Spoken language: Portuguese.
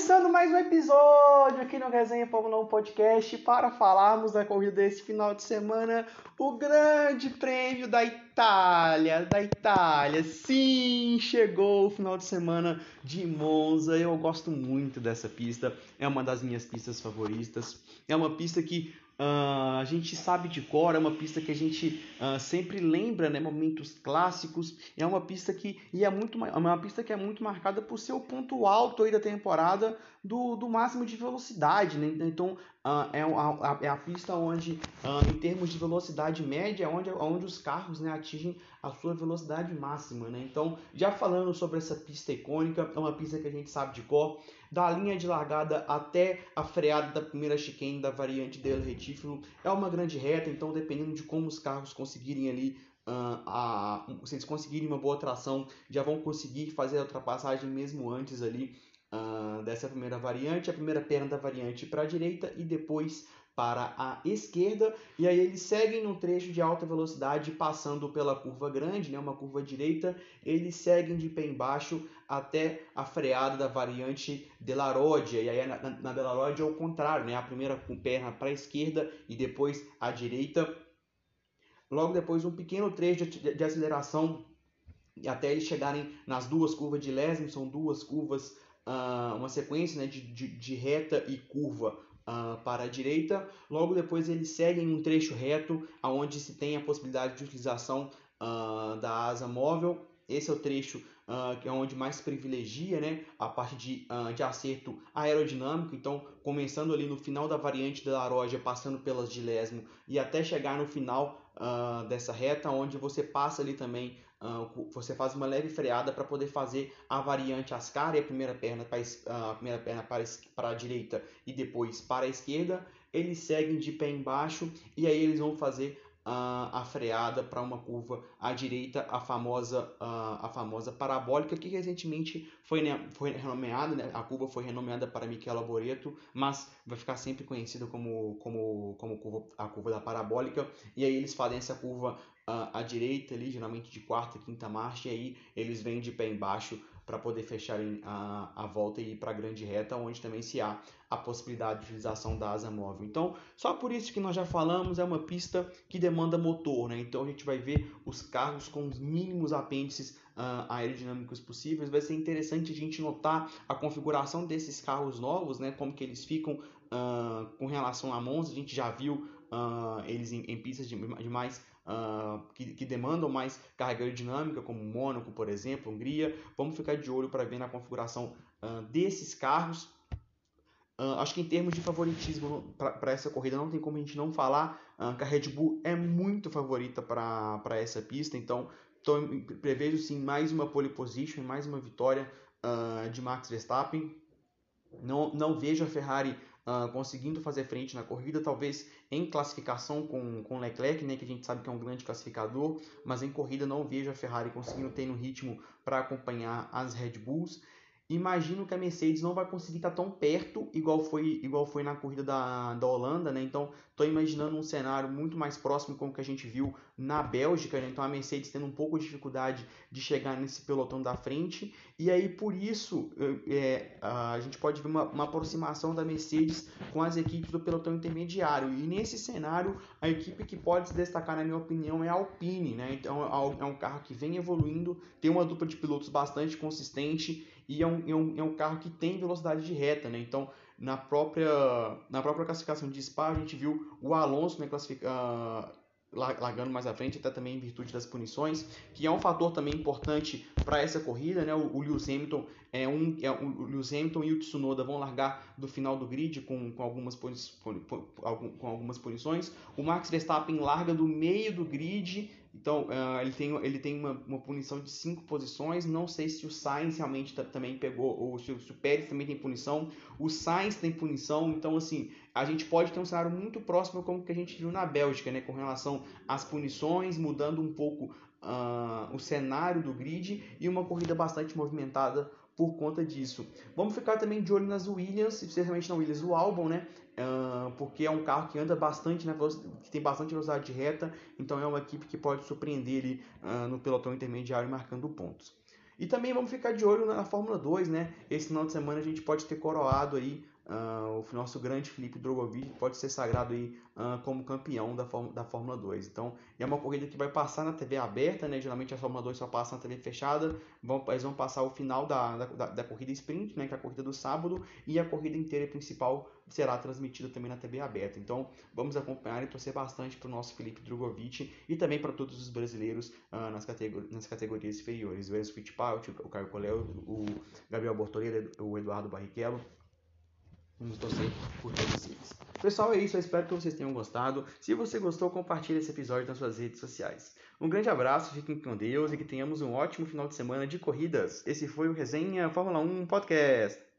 Começando mais um episódio aqui no Resenha Fórmula 1 Podcast para falarmos da corrida desse final de semana, o Grande Prêmio da Itália, da Itália. Sim, chegou o final de semana de Monza. Eu gosto muito dessa pista, é uma das minhas pistas favoritas. É uma pista que Uh, a gente sabe de cor, é uma pista que a gente uh, sempre lembra, né, momentos clássicos. É uma pista que e é muito é uma pista que é muito marcada por ser o ponto alto aí da temporada do, do máximo de velocidade, né? Então uh, é, a, é a pista onde, em termos de velocidade média, é onde, onde os carros né, atingem a sua velocidade máxima, né? Então, já falando sobre essa pista icônica, é uma pista que a gente sabe de cor da linha de largada até a freada da primeira chicane da variante del Retífilo. É uma grande reta, então dependendo de como os carros conseguirem ali Uh, a, se eles conseguirem uma boa tração, já vão conseguir fazer a ultrapassagem mesmo antes ali uh, dessa primeira variante, a primeira perna da variante para a direita e depois para a esquerda, e aí eles seguem no trecho de alta velocidade, passando pela curva grande, né, uma curva direita, eles seguem de pé embaixo até a freada da variante Delarodia, e aí na, na, Delarodia é o contrário, né, a primeira com perna para a esquerda e depois a direita, logo depois um pequeno trecho de, de aceleração até eles chegarem nas duas curvas de Lesme, são duas curvas, uh, uma sequência né, de, de, de reta e curva uh, para a direita. Logo depois eles seguem um trecho reto, aonde se tem a possibilidade de utilização uh, da asa móvel. Esse é o trecho que é onde mais privilegia né, a parte de, de acerto aerodinâmico. Então, começando ali no final da variante da Laroja, passando pelas de Lesmo e até chegar no final dessa reta, onde você passa ali também, você faz uma leve freada para poder fazer a variante Ascar e a primeira perna para a primeira perna para, para a direita e depois para a esquerda. Eles seguem de pé embaixo e aí eles vão fazer a, a freada para uma curva à direita, a famosa, a, famosa parabólica, que recentemente foi, né, foi renomeada, né, a curva foi renomeada para Michela Boreto, mas vai ficar sempre conhecida como, como, como curva, a curva da parabólica, e aí eles fazem essa curva à direita ali, geralmente de quarta, quinta marcha, e aí eles vêm de pé embaixo para poder fecharem a, a volta e ir para a grande reta, onde também se há a possibilidade de utilização da asa móvel. Então, só por isso que nós já falamos, é uma pista que demanda motor, né? Então a gente vai ver os carros com os mínimos apêndices uh, aerodinâmicos possíveis. Vai ser interessante a gente notar a configuração desses carros novos, né? Como que eles ficam uh, com relação a Monza. A gente já viu uh, eles em, em, pistas de, de mais uh, que, que, demandam mais carga aerodinâmica, como Mônaco, por exemplo, Hungria. Vamos ficar de olho para ver na configuração uh, desses carros. Uh, acho que em termos de favoritismo para essa corrida não tem como a gente não falar que a Red Bull é muito favorita para essa pista, então tô, prevejo sim mais uma pole position, mais uma vitória de Max Verstappen. Não, não vejo a Ferrari uh, conseguindo fazer frente na corrida, talvez em classificação com, com Leclerc, né, que a gente sabe que é um grande classificador, mas em corrida não vejo a Ferrari conseguindo ter um ritmo para acompanhar as Red Bulls imagino que a Mercedes não vai conseguir estar tão perto igual foi igual foi na corrida da, da Holanda, né? Então, estou imaginando um cenário muito mais próximo com o que a gente viu na Bélgica, né? Então, a Mercedes tendo um pouco de dificuldade de chegar nesse pelotão da frente. E aí, por isso, é, a gente pode ver uma, uma aproximação da Mercedes com as equipes do pelotão intermediário. E nesse cenário, a equipe que pode se destacar, na minha opinião, é a Alpine, né? Então, é um carro que vem evoluindo, tem uma dupla de pilotos bastante consistente e é um, é um, é um carro que tem velocidade de reta, né? Então, na própria, na própria classificação de Spa, a gente viu o Alonso né, classifica, uh, largando mais à frente, até também em virtude das punições, que é um fator também importante para essa corrida, né? O, o, Lewis Hamilton é um, é o Lewis Hamilton e o Tsunoda vão largar do final do grid com, com algumas com algumas punições. O Max Verstappen larga do meio do grid Então, uh, ele tem, ele tem uma, uma, punição de cinco posições. Não sei se o Sainz realmente também pegou, ou se, se, o Pérez também tem punição. O Sainz tem punição. Então, assim, a gente pode ter um cenário muito próximo como que a gente viu na Bélgica, né? Com relação às punições, mudando um pouco uh, o cenário do grid e uma corrida bastante movimentada por conta disso. Vamos ficar também de olho nas Williams, especialmente na Williams do Albon, né? Uh, porque é um carro que anda bastante na que tem bastante velocidade de reta, então é uma equipe que pode surpreender ele uh, no pelotão intermediário marcando pontos. E também vamos ficar de olho na Fórmula 2, né? Esse final de semana a gente pode ter coroado aí Uh, o nosso grande Felipe Drogovic pode ser sagrado aí uh, como campeão da, da Fórmula 2. Então, é uma corrida que vai passar na TV aberta, né? Geralmente a Fórmula 2 só passa na TV fechada. Vão, eles vão passar o final da, da, da, corrida sprint, né? Que é a corrida do sábado, e a corrida inteira principal será transmitida também na TV aberta. Então, vamos acompanhar e torcer bastante para o nosso Felipe Drogovic e também para todos os brasileiros uh, nas, categor nas categorias inferiores. O Enzo Fittipaldi, o Caio Coléu, o Gabriel Bortoleira, o Eduardo Barrichello Vamos torcer por todos eles. Pessoal, é isso. Eu espero que vocês tenham gostado. Se você gostou, compartilhe esse episódio nas suas redes sociais. Um grande abraço, fiquem com Deus e que tenhamos um ótimo final de semana de corridas. Esse foi o Resenha Fórmula 1 Podcast.